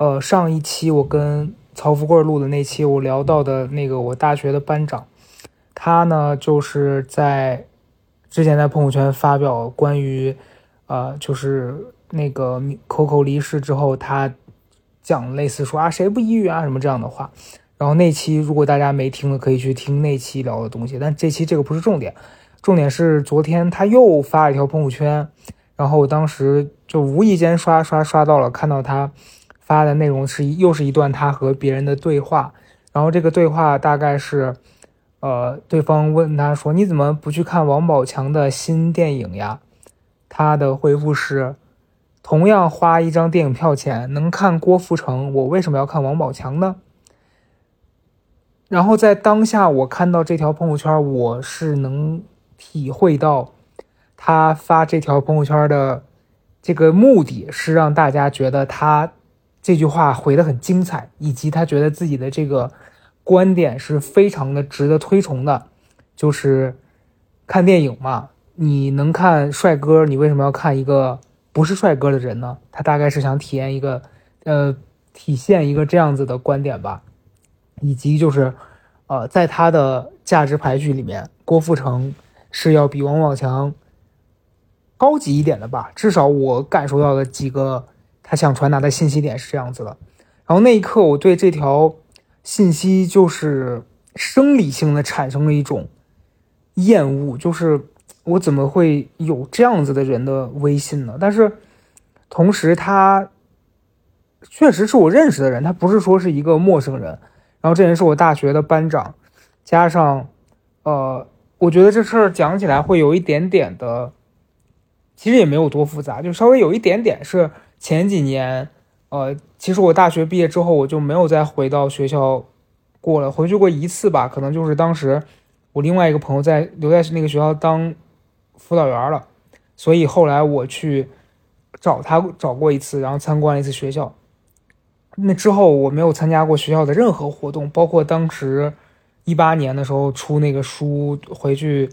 呃，上一期我跟曹富贵录的那期，我聊到的那个我大学的班长，他呢就是在之前在朋友圈发表关于，呃，就是那个 Coco 离世之后，他讲类似说啊谁不抑郁啊什么这样的话。然后那期如果大家没听的，可以去听那期聊的东西。但这期这个不是重点，重点是昨天他又发了一条朋友圈，然后我当时就无意间刷刷刷到了，看到他发的内容是又是一段他和别人的对话。然后这个对话大概是，呃，对方问他说：“你怎么不去看王宝强的新电影呀？”他的回复是：“同样花一张电影票钱能看郭富城，我为什么要看王宝强呢？”然后在当下，我看到这条朋友圈，我是能体会到他发这条朋友圈的这个目的是让大家觉得他这句话回的很精彩，以及他觉得自己的这个观点是非常的值得推崇的。就是看电影嘛，你能看帅哥，你为什么要看一个不是帅哥的人呢？他大概是想体验一个，呃，体现一个这样子的观点吧。以及就是，呃，在他的价值排序里面，郭富城是要比王宝强高级一点的吧？至少我感受到的几个他想传达的信息点是这样子的。然后那一刻，我对这条信息就是生理性的产生了一种厌恶，就是我怎么会有这样子的人的微信呢？但是同时，他确实是我认识的人，他不是说是一个陌生人。然后这人是我大学的班长，加上，呃，我觉得这事儿讲起来会有一点点的，其实也没有多复杂，就稍微有一点点是前几年，呃，其实我大学毕业之后我就没有再回到学校过了，回去过一次吧，可能就是当时我另外一个朋友在留在那个学校当辅导员了，所以后来我去找他找过一次，然后参观了一次学校。那之后我没有参加过学校的任何活动，包括当时一八年的时候出那个书回去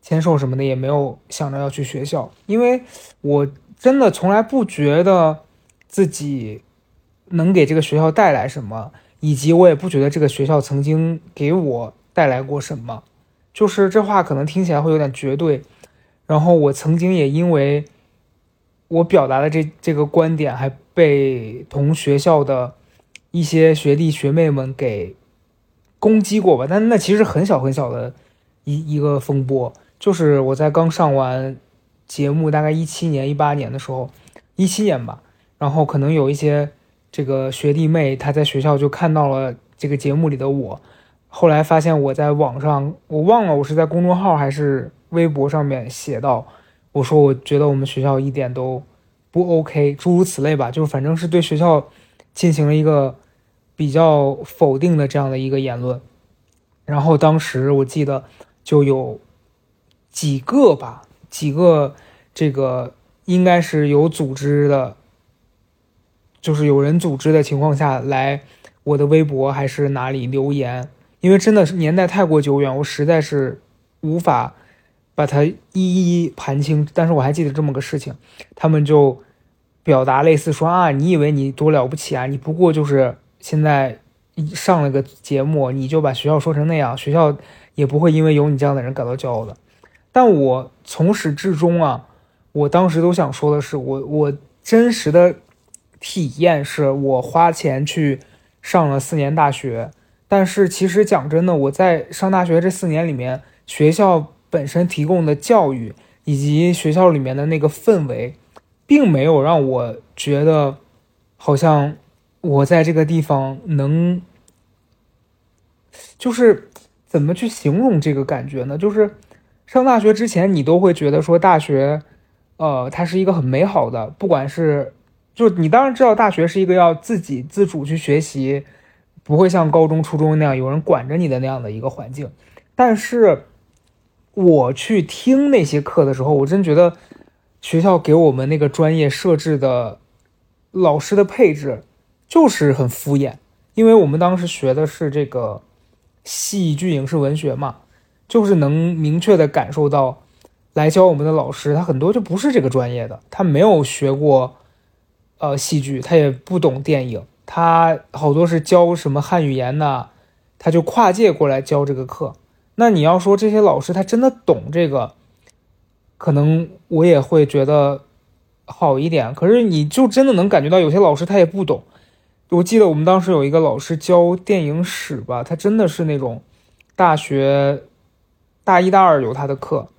签售什么的，也没有想着要去学校，因为我真的从来不觉得自己能给这个学校带来什么，以及我也不觉得这个学校曾经给我带来过什么。就是这话可能听起来会有点绝对，然后我曾经也因为我表达的这这个观点还。被同学校的一些学弟学妹们给攻击过吧，但那其实很小很小的一一个风波，就是我在刚上完节目，大概一七年、一八年的时候，一七年吧，然后可能有一些这个学弟妹他在学校就看到了这个节目里的我，后来发现我在网上，我忘了我是在公众号还是微博上面写到，我说我觉得我们学校一点都。不 OK，诸如此类吧，就是反正是对学校进行了一个比较否定的这样的一个言论。然后当时我记得就有几个吧，几个这个应该是有组织的，就是有人组织的情况下来我的微博还是哪里留言，因为真的是年代太过久远，我实在是无法把它一一盘清。但是我还记得这么个事情，他们就。表达类似说啊，你以为你多了不起啊？你不过就是现在上了个节目，你就把学校说成那样，学校也不会因为有你这样的人感到骄傲的。但我从始至终啊，我当时都想说的是，我我真实的体验是我花钱去上了四年大学，但是其实讲真的，我在上大学这四年里面，学校本身提供的教育以及学校里面的那个氛围。并没有让我觉得，好像我在这个地方能，就是怎么去形容这个感觉呢？就是上大学之前，你都会觉得说大学，呃，它是一个很美好的，不管是，就你当然知道大学是一个要自己自主去学习，不会像高中、初中那样有人管着你的那样的一个环境。但是我去听那些课的时候，我真觉得。学校给我们那个专业设置的老师的配置就是很敷衍，因为我们当时学的是这个戏剧影视文学嘛，就是能明确的感受到来教我们的老师，他很多就不是这个专业的，他没有学过呃戏剧，他也不懂电影，他好多是教什么汉语言呐，他就跨界过来教这个课。那你要说这些老师他真的懂这个，可能我也会觉得好一点。可是你就真的能感觉到有些老师他也不懂。我记得我们当时有一个老师教电影史吧，他真的是那种大学大一大二有他的课，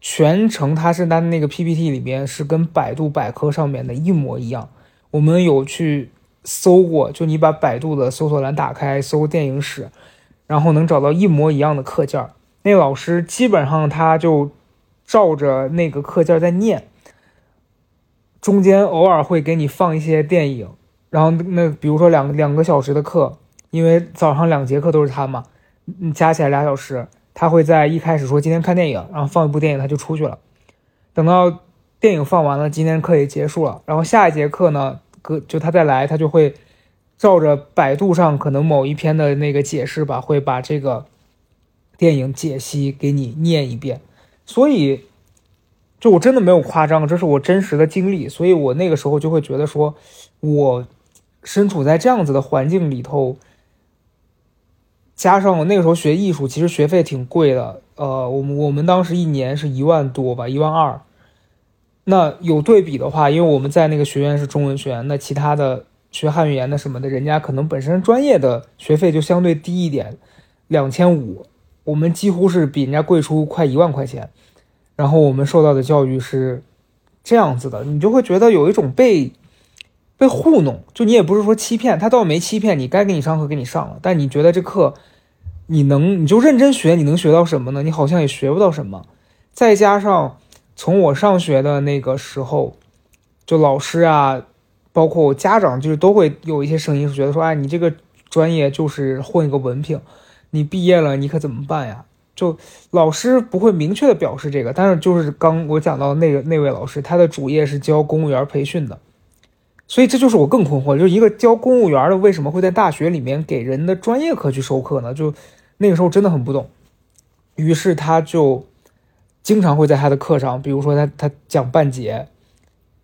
全程他是他那个 PPT 里边是跟百度百科上面的一模一样。我们有去搜过，就你把百度的搜索栏打开，搜电影史，然后能找到一模一样的课件。那老师基本上他就照着那个课件在念，中间偶尔会给你放一些电影。然后那比如说两两个小时的课，因为早上两节课都是他嘛，你，加起来俩小时，他会在一开始说今天看电影，然后放一部电影他就出去了，等到电影放完了，今天课也结束了，然后下一节课呢，哥就他再来，他就会照着百度上可能某一篇的那个解释吧，会把这个电影解析给你念一遍，所以。就我真的没有夸张，这是我真实的经历，所以我那个时候就会觉得说，我身处在这样子的环境里头，加上我那个时候学艺术，其实学费挺贵的，呃，我们我们当时一年是一万多吧，一万二。那有对比的话，因为我们在那个学院是中文学院，那其他的学汉语言的什么的，人家可能本身专业的学费就相对低一点，两千五，我们几乎是比人家贵出快一万块钱。然后我们受到的教育是这样子的，你就会觉得有一种被被糊弄，就你也不是说欺骗，他倒没欺骗你，该给你上课给你上了，但你觉得这课你能你就认真学，你能学到什么呢？你好像也学不到什么。再加上从我上学的那个时候，就老师啊，包括我家长，就是都会有一些声音是觉得说，哎，你这个专业就是混一个文凭，你毕业了你可怎么办呀？就老师不会明确的表示这个，但是就是刚我讲到那个那位老师，他的主业是教公务员培训的，所以这就是我更困惑，就是一个教公务员的为什么会在大学里面给人的专业课去授课呢？就那个时候真的很不懂，于是他就经常会在他的课上，比如说他他讲半节，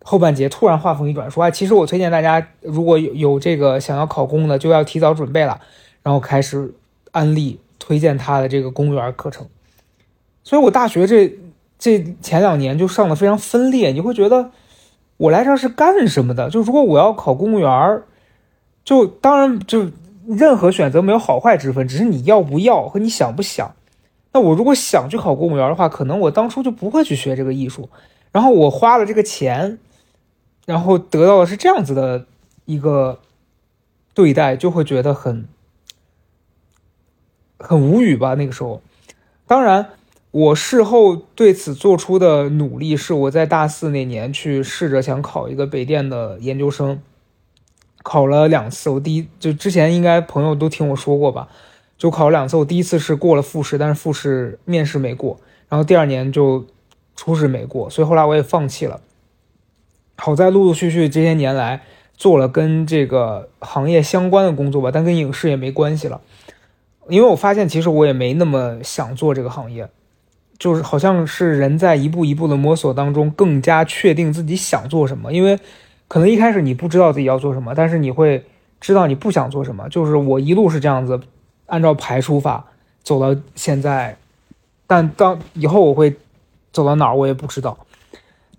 后半节突然话锋一转说，哎，其实我推荐大家如果有有这个想要考公的，就要提早准备了，然后开始安利。推荐他的这个公务员课程，所以我大学这这前两年就上的非常分裂。你会觉得我来这是干什么的？就如果我要考公务员，就当然就任何选择没有好坏之分，只是你要不要和你想不想。那我如果想去考公务员的话，可能我当初就不会去学这个艺术。然后我花了这个钱，然后得到的是这样子的一个对待，就会觉得很。很无语吧？那个时候，当然，我事后对此做出的努力是我在大四那年去试着想考一个北电的研究生，考了两次。我第一就之前应该朋友都听我说过吧，就考了两次。我第一次是过了复试，但是复试面试没过，然后第二年就初试没过，所以后来我也放弃了。好在陆陆续续这些年来做了跟这个行业相关的工作吧，但跟影视也没关系了。因为我发现，其实我也没那么想做这个行业，就是好像是人在一步一步的摸索当中，更加确定自己想做什么。因为可能一开始你不知道自己要做什么，但是你会知道你不想做什么。就是我一路是这样子，按照排除法走到现在，但当以后我会走到哪儿，我也不知道。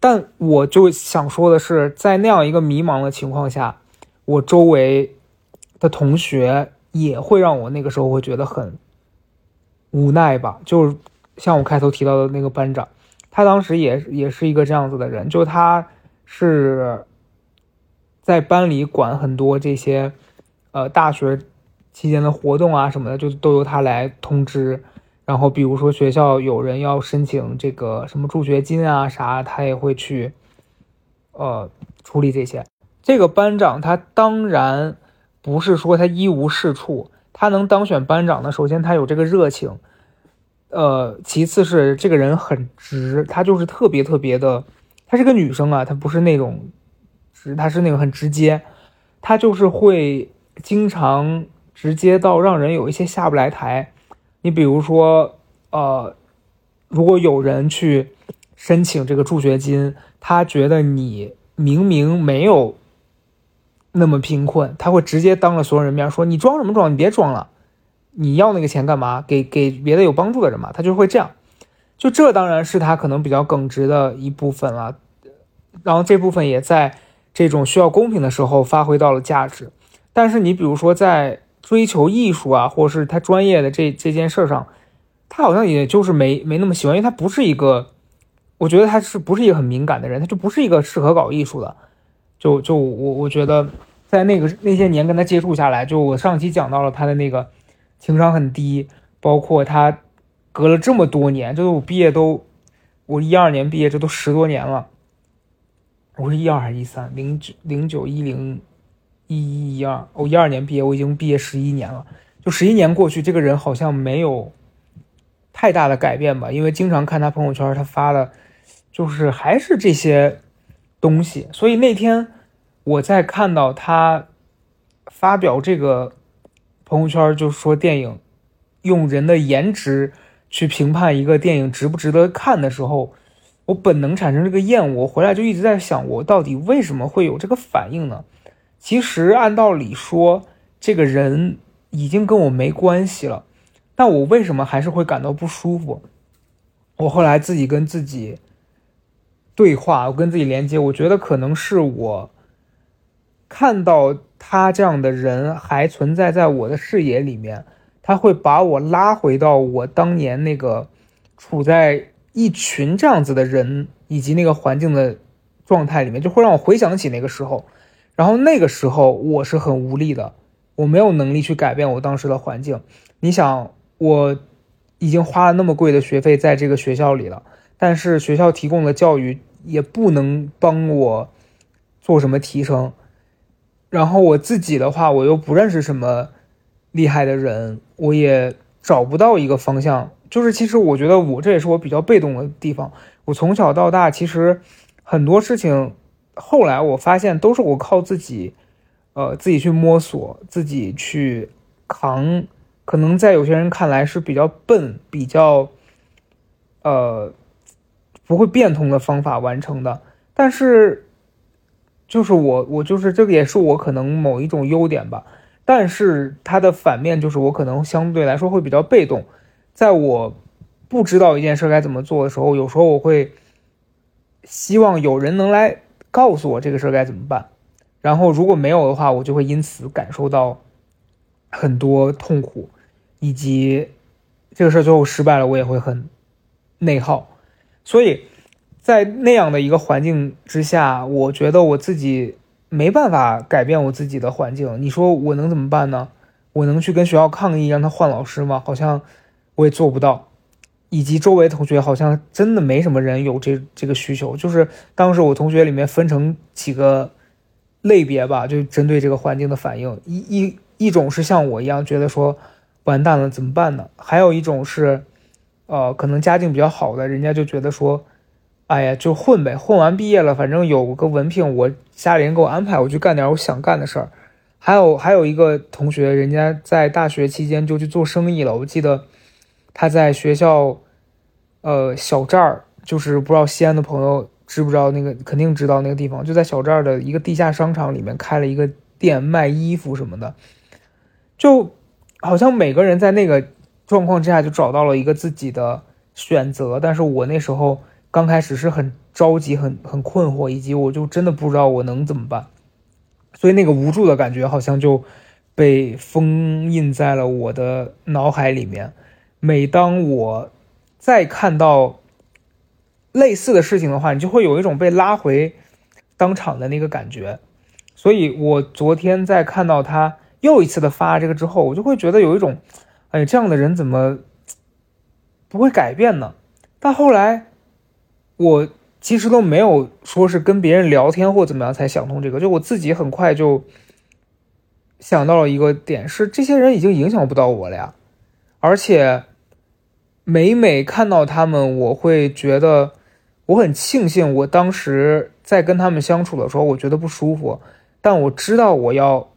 但我就想说的是，在那样一个迷茫的情况下，我周围的同学。也会让我那个时候会觉得很无奈吧，就是像我开头提到的那个班长，他当时也也是一个这样子的人，就他是在班里管很多这些呃大学期间的活动啊什么的，就都由他来通知。然后比如说学校有人要申请这个什么助学金啊啥，他也会去呃处理这些。这个班长他当然。不是说他一无是处，他能当选班长呢？首先他有这个热情，呃，其次是这个人很直，他就是特别特别的，她是个女生啊，她不是那种直，她是那种很直接，她就是会经常直接到让人有一些下不来台。你比如说，呃，如果有人去申请这个助学金，他觉得你明明没有。那么贫困，他会直接当着所有人面说：“你装什么装？你别装了，你要那个钱干嘛？给给别的有帮助的人嘛。”他就会这样。就这当然是他可能比较耿直的一部分了，然后这部分也在这种需要公平的时候发挥到了价值。但是你比如说在追求艺术啊，或者是他专业的这这件事上，他好像也就是没没那么喜欢，因为他不是一个，我觉得他是不是一个很敏感的人，他就不是一个适合搞艺术的。就就我我觉得，在那个那些年跟他接触下来，就我上期讲到了他的那个情商很低，包括他隔了这么多年，就是我毕业都我一二年毕业，这都十多年了。我是一二还是一三？零九零九一零一一一二，我一二年毕业，我已经毕业十一年了。就十一年过去，这个人好像没有太大的改变吧？因为经常看他朋友圈，他发的，就是还是这些。东西，所以那天我在看到他发表这个朋友圈，就说电影用人的颜值去评判一个电影值不值得看的时候，我本能产生这个厌恶。我回来就一直在想，我到底为什么会有这个反应呢？其实按道理说，这个人已经跟我没关系了，但我为什么还是会感到不舒服？我后来自己跟自己。对话，我跟自己连接，我觉得可能是我看到他这样的人还存在在我的视野里面，他会把我拉回到我当年那个处在一群这样子的人以及那个环境的状态里面，就会让我回想起那个时候。然后那个时候我是很无力的，我没有能力去改变我当时的环境。你想，我已经花了那么贵的学费在这个学校里了。但是学校提供的教育也不能帮我做什么提升，然后我自己的话，我又不认识什么厉害的人，我也找不到一个方向。就是其实我觉得我这也是我比较被动的地方。我从小到大，其实很多事情后来我发现都是我靠自己，呃，自己去摸索，自己去扛。可能在有些人看来是比较笨，比较，呃。不会变通的方法完成的，但是，就是我，我就是这个也是我可能某一种优点吧。但是它的反面就是我可能相对来说会比较被动，在我不知道一件事该怎么做的时候，有时候我会希望有人能来告诉我这个事该怎么办。然后如果没有的话，我就会因此感受到很多痛苦，以及这个事最后失败了，我也会很内耗。所以，在那样的一个环境之下，我觉得我自己没办法改变我自己的环境。你说我能怎么办呢？我能去跟学校抗议，让他换老师吗？好像我也做不到。以及周围同学好像真的没什么人有这这个需求。就是当时我同学里面分成几个类别吧，就针对这个环境的反应。一一一种是像我一样觉得说完蛋了怎么办呢？还有一种是。呃，可能家境比较好的，人家就觉得说，哎呀，就混呗，混完毕业了，反正有个文凭，我家里人给我安排，我去干点我想干的事儿。还有还有一个同学，人家在大学期间就去做生意了。我记得他在学校，呃，小寨儿，就是不知道西安的朋友知不知道那个，肯定知道那个地方，就在小寨儿的一个地下商场里面开了一个店，卖衣服什么的，就好像每个人在那个。状况之下就找到了一个自己的选择，但是我那时候刚开始是很着急、很很困惑，以及我就真的不知道我能怎么办，所以那个无助的感觉好像就被封印在了我的脑海里面。每当我再看到类似的事情的话，你就会有一种被拉回当场的那个感觉。所以我昨天在看到他又一次的发这个之后，我就会觉得有一种。哎，这样的人怎么不会改变呢？但后来我其实都没有说是跟别人聊天或怎么样才想通这个，就我自己很快就想到了一个点，是这些人已经影响不到我了呀。而且每每看到他们，我会觉得我很庆幸，我当时在跟他们相处的时候，我觉得不舒服，但我知道我要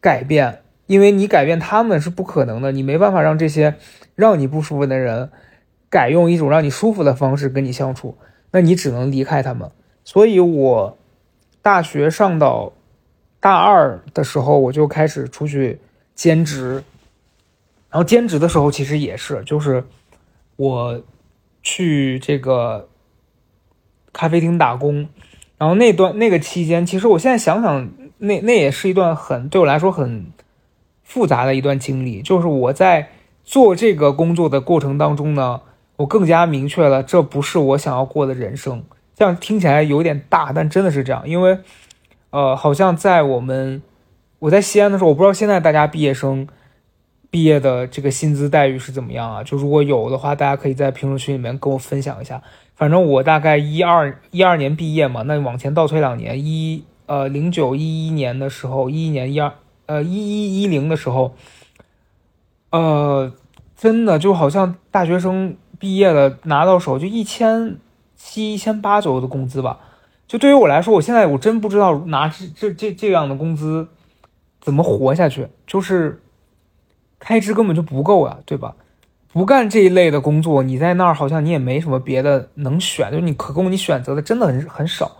改变。因为你改变他们是不可能的，你没办法让这些让你不舒服的人改用一种让你舒服的方式跟你相处，那你只能离开他们。所以我大学上到大二的时候我就开始出去兼职，然后兼职的时候其实也是，就是我去这个咖啡厅打工，然后那段那个期间，其实我现在想想，那那也是一段很对我来说很复杂的一段经历，就是我在做这个工作的过程当中呢，我更加明确了这不是我想要过的人生。这样听起来有点大，但真的是这样，因为，呃，好像在我们我在西安的时候，我不知道现在大家毕业生毕业的这个薪资待遇是怎么样啊？就如果有的话，大家可以在评论区里面跟我分享一下。反正我大概一二一二年毕业嘛，那往前倒推两年，一呃零九一一年的时候，一一年一二呃一一一零的时候，呃，真的就好像大学生毕业了拿到手就一千。七一千八左右的工资吧，就对于我来说，我现在我真不知道拿这这这这样的工资怎么活下去，就是开支根本就不够啊，对吧？不干这一类的工作，你在那儿好像你也没什么别的能选，就你可供你选择的真的很很少。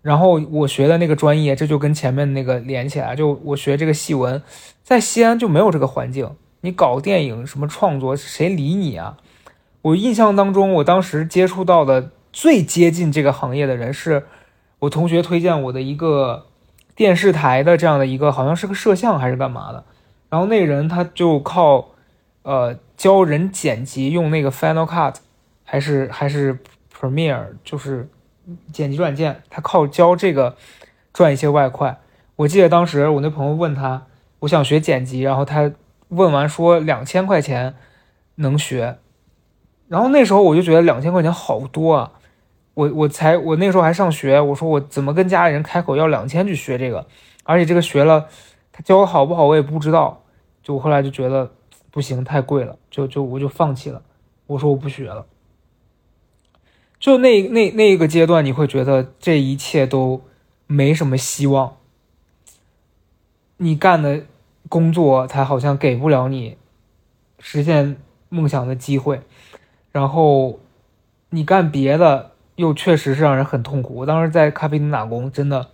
然后我学的那个专业，这就跟前面那个连起来，就我学这个戏文，在西安就没有这个环境，你搞电影什么创作，谁理你啊？我印象当中，我当时接触到的。最接近这个行业的人是我同学推荐我的一个电视台的这样的一个，好像是个摄像还是干嘛的。然后那人他就靠呃教人剪辑，用那个 Final Cut 还是还是 Premiere，就是剪辑软件，他靠教这个赚一些外快。我记得当时我那朋友问他，我想学剪辑，然后他问完说两千块钱能学，然后那时候我就觉得两千块钱好多啊。我我才我那时候还上学，我说我怎么跟家里人开口要两千去学这个，而且这个学了，他教的好不好我也不知道，就我后来就觉得不行太贵了，就就我就放弃了，我说我不学了。就那那那个阶段，你会觉得这一切都没什么希望，你干的工作他好像给不了你实现梦想的机会，然后你干别的。又确实是让人很痛苦。我当时在咖啡厅打工，真的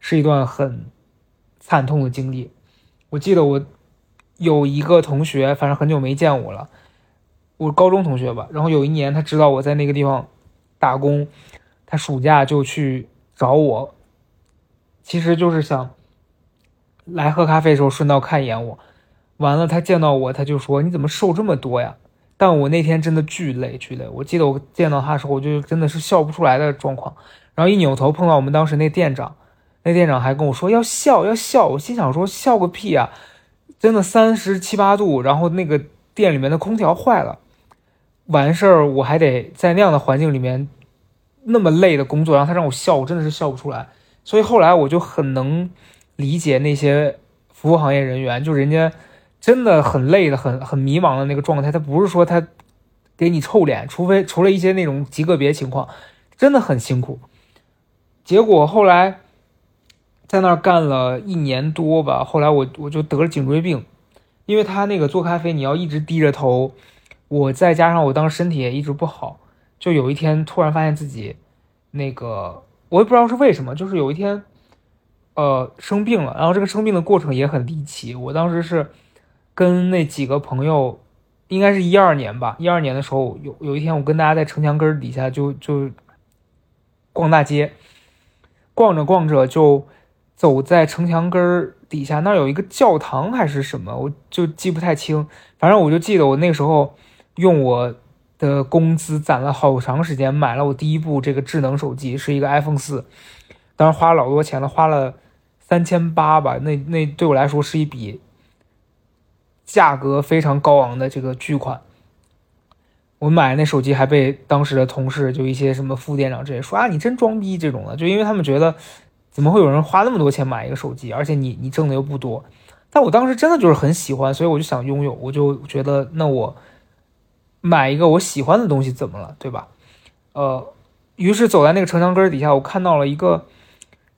是一段很惨痛的经历。我记得我有一个同学，反正很久没见我了，我高中同学吧。然后有一年，他知道我在那个地方打工，他暑假就去找我，其实就是想来喝咖啡的时候顺道看一眼我。完了，他见到我，他就说：“你怎么瘦这么多呀？”但我那天真的巨累巨累，我记得我见到他的时候，我就真的是笑不出来的状况。然后一扭头碰到我们当时那店长，那店长还跟我说要笑要笑，我心想说笑个屁啊！真的三十七八度，然后那个店里面的空调坏了，完事儿我还得在那样的环境里面那么累的工作，然后他让我笑，我真的是笑不出来。所以后来我就很能理解那些服务行业人员，就人家。真的很累的，很很迷茫的那个状态。他不是说他给你臭脸，除非除了一些那种极个别情况，真的很辛苦。结果后来在那儿干了一年多吧，后来我我就得了颈椎病，因为他那个做咖啡你要一直低着头，我再加上我当时身体也一直不好，就有一天突然发现自己那个我也不知道是为什么，就是有一天呃生病了，然后这个生病的过程也很离奇。我当时是。跟那几个朋友，应该是一二年吧。一二年的时候，有有一天，我跟大家在城墙根底下就就逛大街，逛着逛着就走在城墙根底下，那有一个教堂还是什么，我就记不太清。反正我就记得我那时候用我的工资攒了好长时间，买了我第一部这个智能手机，是一个 iPhone 四，当时花了老多钱了，花了三千八吧。那那对我来说是一笔。价格非常高昂的这个巨款，我买那手机还被当时的同事，就一些什么副店长这些说啊，你真装逼这种的，就因为他们觉得怎么会有人花那么多钱买一个手机，而且你你挣的又不多。但我当时真的就是很喜欢，所以我就想拥有，我就觉得那我买一个我喜欢的东西怎么了，对吧？呃，于是走在那个城墙根底下，我看到了一个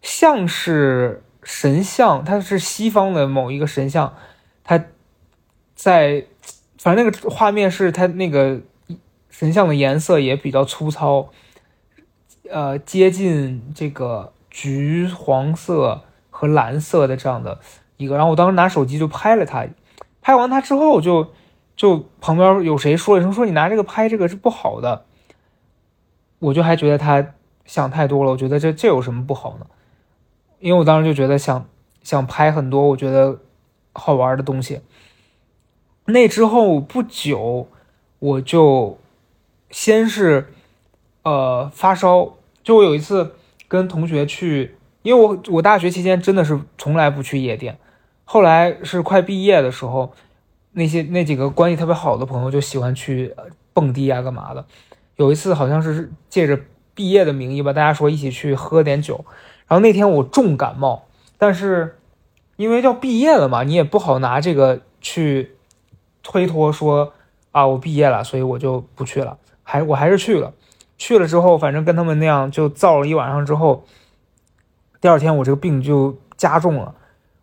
像是神像，它是西方的某一个神像，在，反正那个画面是它那个神像的颜色也比较粗糙，呃，接近这个橘黄色和蓝色的这样的一个，然后我当时拿手机就拍了它，拍完它之后就就旁边有谁说一声说你拿这个拍这个是不好的，我就还觉得他想太多了，我觉得这这有什么不好呢？因为我当时就觉得想想拍很多我觉得好玩的东西。那之后不久，我就先是呃发烧，就我有一次跟同学去，因为我我大学期间真的是从来不去夜店，后来是快毕业的时候，那些那几个关系特别好的朋友就喜欢去蹦迪啊干嘛的，有一次好像是借着毕业的名义吧，大家说一起去喝点酒，然后那天我重感冒，但是因为要毕业了嘛，你也不好拿这个去。推脱说啊，我毕业了，所以我就不去了。还我还是去了，去了之后，反正跟他们那样就造了一晚上之后，第二天我这个病就加重了。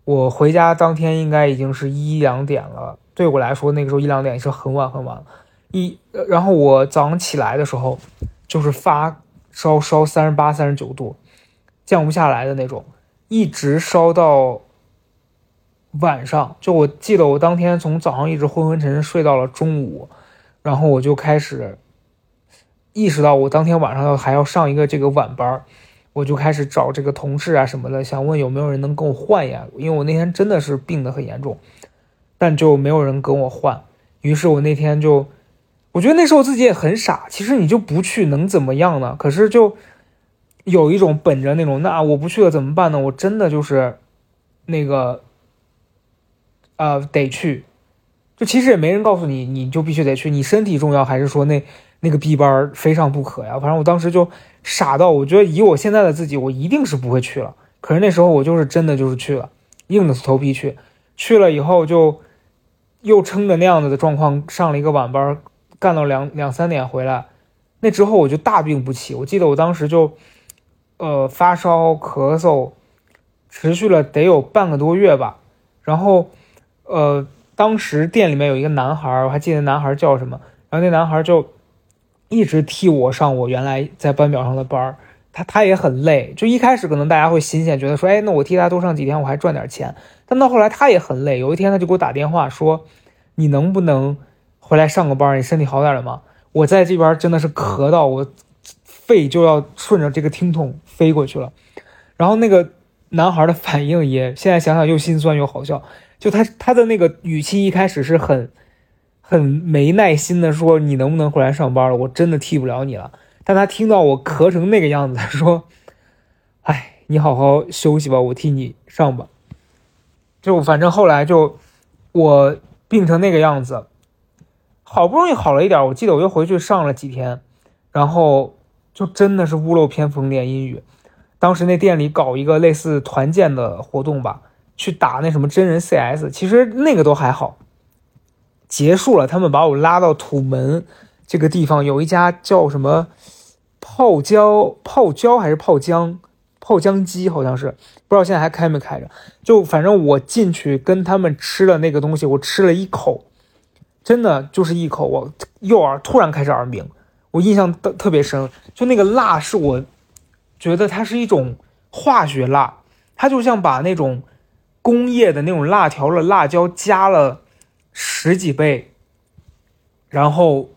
我回家当天应该已经是一两点了，对我来说那个时候一两点是很晚很晚了。一然后我早上起来的时候，就是发烧烧三十八、三十九度，降不下来的那种，一直烧到。晚上就我记得我当天从早上一直昏昏沉沉睡到了中午，然后我就开始意识到我当天晚上要还要上一个这个晚班我就开始找这个同事啊什么的，想问有没有人能跟我换呀？因为我那天真的是病得很严重，但就没有人跟我换。于是我那天就，我觉得那时候自己也很傻。其实你就不去能怎么样呢？可是就有一种本着那种那我不去了怎么办呢？我真的就是那个。呃，得去，就其实也没人告诉你，你就必须得去。你身体重要，还是说那那个 B 班非上不可呀？反正我当时就傻到，我觉得以我现在的自己，我一定是不会去了。可是那时候我就是真的就是去了，硬着头皮去。去了以后就又撑着那样子的状况上了一个晚班，干到两两三点回来。那之后我就大病不起。我记得我当时就呃发烧咳嗽，持续了得有半个多月吧，然后。呃，当时店里面有一个男孩，我还记得男孩叫什么。然后那男孩就一直替我上我原来在班表上的班，他他也很累。就一开始可能大家会新鲜，觉得说，哎，那我替他多上几天，我还赚点钱。但到后来他也很累。有一天他就给我打电话说：“你能不能回来上个班？你身体好点了吗？我在这边真的是咳到我肺就要顺着这个听筒飞过去了。”然后那个男孩的反应也现在想想又心酸又好笑。就他他的那个语气一开始是很，很没耐心的说：“你能不能回来上班了？我真的替不了你了。”但他听到我咳成那个样子，他说：“哎，你好好休息吧，我替你上吧。”就反正后来就我病成那个样子，好不容易好了一点，我记得我又回去上了几天，然后就真的是屋漏偏逢连阴雨。当时那店里搞一个类似团建的活动吧。去打那什么真人 CS，其实那个都还好。结束了，他们把我拉到土门这个地方，有一家叫什么泡椒泡椒还是泡姜泡姜鸡，好像是不知道现在还开没开着。就反正我进去跟他们吃了那个东西，我吃了一口，真的就是一口，我右耳突然开始耳鸣，我印象特特别深。就那个辣是我觉得它是一种化学辣，它就像把那种。工业的那种辣条的辣椒加了十几倍，然后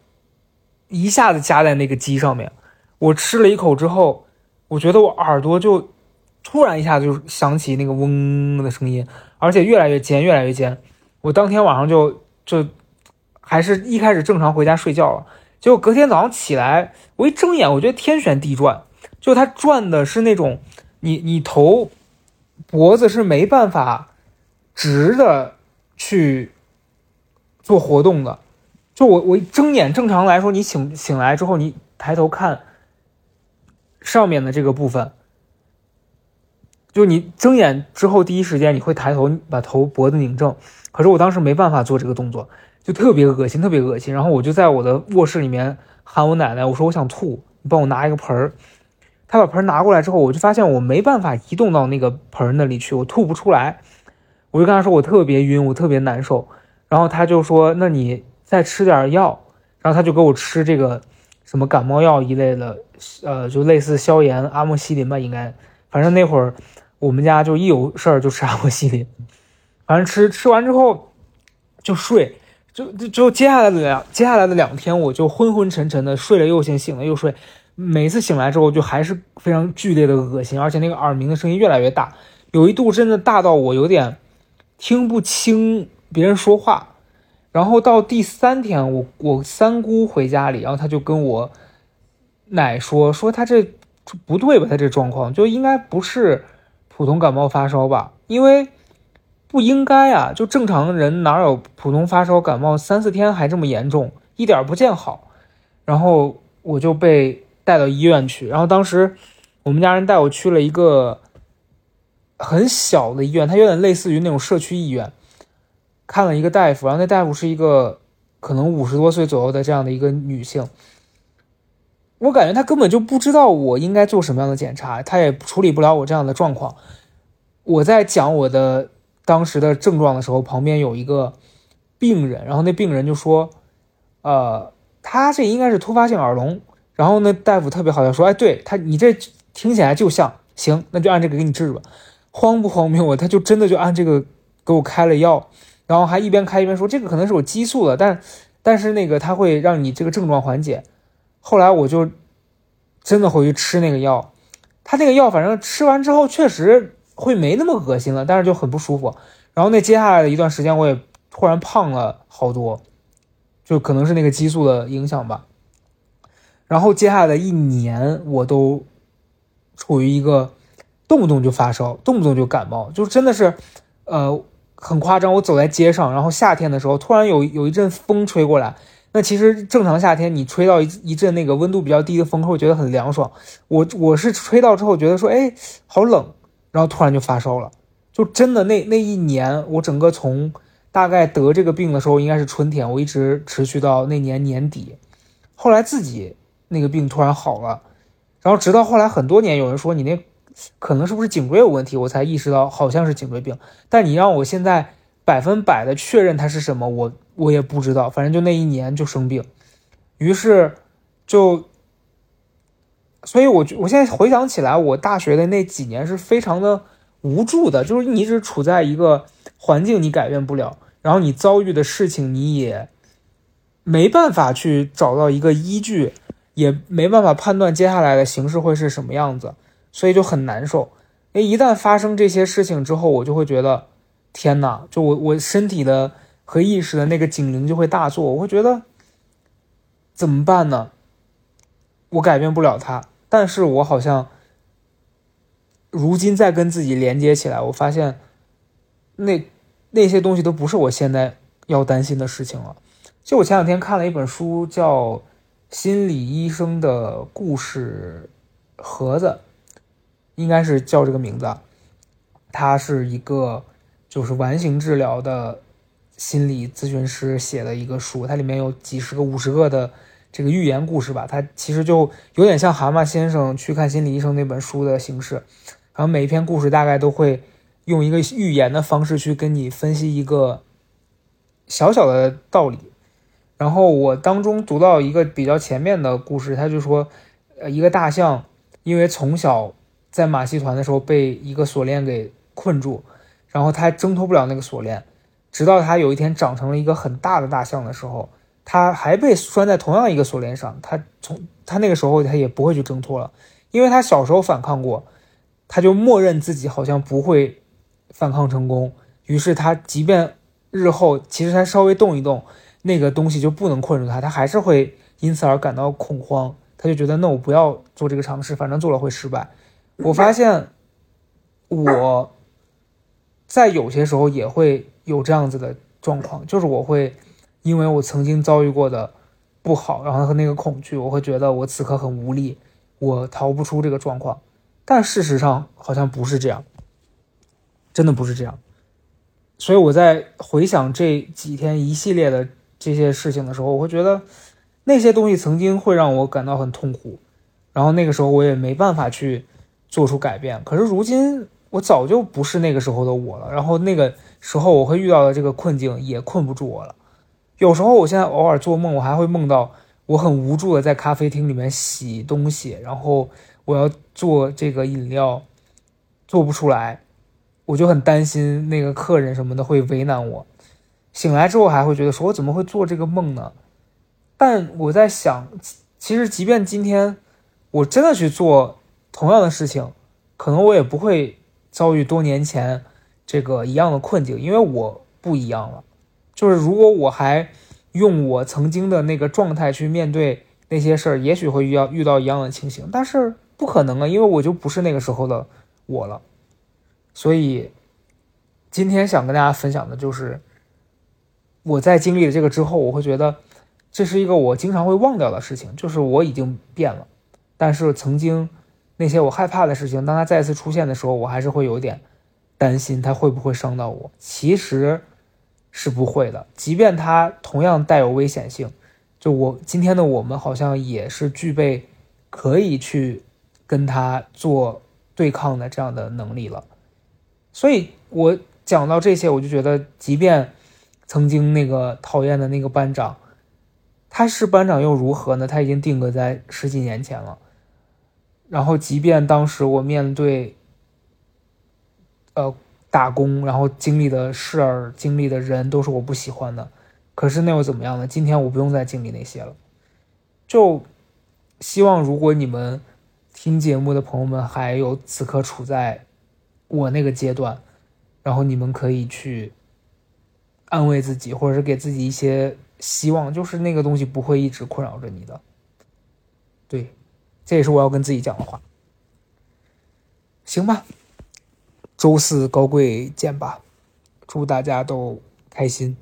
一下子加在那个鸡上面。我吃了一口之后，我觉得我耳朵就突然一下就响起那个嗡的声音，而且越来越尖，越来越尖。我当天晚上就就 还是一开始正常回家睡觉了，结果隔天早上起来，我一睁眼，我觉得天旋地转，就它转的是那种你你头。脖子是没办法直的去做活动的，就我我睁眼，正常来说，你醒醒来之后，你抬头看上面的这个部分，就你睁眼之后第一时间你会抬头把头脖子拧正，可是我当时没办法做这个动作，就特别恶心，特别恶心。然后我就在我的卧室里面喊我奶奶，我说我想吐，你帮我拿一个盆儿。他把盆拿过来之后，我就发现我没办法移动到那个盆那里去，我吐不出来。我就跟他说我特别晕，我特别难受。然后他就说：“那你再吃点药。”然后他就给我吃这个什么感冒药一类的，呃，就类似消炎阿莫西林吧，应该。反正那会儿我们家就一有事儿就吃阿莫西林，反正吃吃完之后就睡，就就就接下来的两接下来的两天我就昏昏沉沉的睡了又醒，醒了又睡，每次醒来之后就还是非常剧烈的恶心，而且那个耳鸣的声音越来越大，有一度真的大到我有点听不清别人说话。然后到第三天，我我三姑回家里，然后他就跟我奶说说他这不对吧？他这状况就应该不是普通感冒发烧吧？因为不应该啊，就正常人哪有普通发烧感冒三四天还这么严重，一点不见好。然后我就被带到医院去，然后当时我们家人带我去了一个很小的医院，它有点类似于那种社区医院。看了一个大夫，然后那大夫是一个可能五十多岁左右的这样的一个女性，我感觉她根本就不知道我应该做什么样的检查，她也处理不了我这样的状况。我在讲我的当时的症状的时候，旁边有一个病人，然后那病人就说：“呃，他这应该是突发性耳聋。”然后那大夫特别好笑说：“哎，对他，你这听起来就像，行，那就按这个给你治吧。”荒不荒谬啊？他就真的就按这个给我开了药。然后还一边开一边说：“这个可能是我激素的，但但是那个它会让你这个症状缓解。”后来我就真的回去吃那个药，他那个药反正吃完之后确实会没那么恶心了，但是就很不舒服。然后那接下来的一段时间，我也突然胖了好多，就可能是那个激素的影响吧。然后接下来一年，我都处于一个动不动就发烧，动不动就感冒，就真的是呃。很夸张，我走在街上，然后夏天的时候，突然有有一阵风吹过来。那其实正常夏天，你吹到一一阵那个温度比较低的风，会觉得很凉爽。我我是吹到之后觉得说，哎，好冷，然后突然就发烧了。就真的那那一年，我整个从大概得这个病的时候应该是春天，我一直持续到那年年底。后来自己那个病突然好了，然后直到后来很多年，有人说你那。可能是不是颈椎有问题，我才意识到好像是颈椎病。但你让我现在百分百的确认它是什么，我我也不知道。反正就那一年就生病，于是就，所以我我现在回想起来，我大学的那几年是非常的无助的，就是你一直处在一个环境，你改变不了，然后你遭遇的事情你也没办法去找到一个依据，也没办法判断接下来的形势会是什么样子。所以就很难受，哎，一旦发生这些事情之后，我就会觉得，天哪！就我我身体的和意识的那个警铃就会大作，我会觉得怎么办呢？我改变不了它，但是我好像如今再跟自己连接起来，我发现那那些东西都不是我现在要担心的事情了。就我前两天看了一本书，叫《心理医生的故事盒子》。应该是叫这个名字，他是一个就是完形治疗的心理咨询师写的一个书，它里面有几十个、五十个的这个寓言故事吧，它其实就有点像《蛤蟆先生去看心理医生》那本书的形式，然后每一篇故事大概都会用一个寓言的方式去跟你分析一个小小的道理，然后我当中读到一个比较前面的故事，他就说，呃，一个大象因为从小。在马戏团的时候被一个锁链给困住，然后他挣脱不了那个锁链，直到他有一天长成了一个很大的大象的时候，他还被拴在同样一个锁链上。他从他那个时候他也不会去挣脱了，因为他小时候反抗过，他就默认自己好像不会反抗成功。于是他即便日后其实他稍微动一动，那个东西就不能困住他，他还是会因此而感到恐慌。他就觉得那我不要做这个尝试，反正做了会失败。我发现，我在有些时候也会有这样子的状况，就是我会因为我曾经遭遇过的不好，然后和那个恐惧，我会觉得我此刻很无力，我逃不出这个状况。但事实上好像不是这样，真的不是这样。所以我在回想这几天一系列的这些事情的时候，我会觉得那些东西曾经会让我感到很痛苦，然后那个时候我也没办法去。做出改变，可是如今我早就不是那个时候的我了。然后那个时候我会遇到的这个困境也困不住我了。有时候我现在偶尔做梦，我还会梦到我很无助的在咖啡厅里面洗东西，然后我要做这个饮料，做不出来，我就很担心那个客人什么的会为难我。醒来之后还会觉得说，我怎么会做这个梦呢？但我在想，其实即便今天我真的去做同样的事情，可能我也不会遭遇多年前这个一样的困境，因为我不一样了。就是如果我还用我曾经的那个状态去面对那些事儿，也许会遇到遇到一样的情形，但是不可能啊，因为我就不是那个时候的我了。所以今天想跟大家分享的就是。我在经历了这个之后，我会觉得这是一个我经常会忘掉的事情，就是我已经变了。但是曾经那些我害怕的事情，当它再次出现的时候，我还是会有点担心，它会不会伤到我？其实是不会的，即便它同样带有危险性，就我今天的我们好像也是具备可以去跟它做对抗的这样的能力了。所以我讲到这些，我就觉得，即便。曾经那个讨厌的那个班长，他是班长又如何呢？他已经定格在十几年前了。然后，即便当时我面对，呃，打工，然后经历的事儿、经历的人都是我不喜欢的，可是那又怎么样呢？今天我不用再经历那些了。就希望，如果你们听节目的朋友们还有此刻处在我那个阶段，然后你们可以去。安慰自己，或者是给自己一些希望，就是那个东西不会一直困扰着你的。对，这也是我要跟自己讲的话。行吧，周四高贵见吧，祝大家都开心。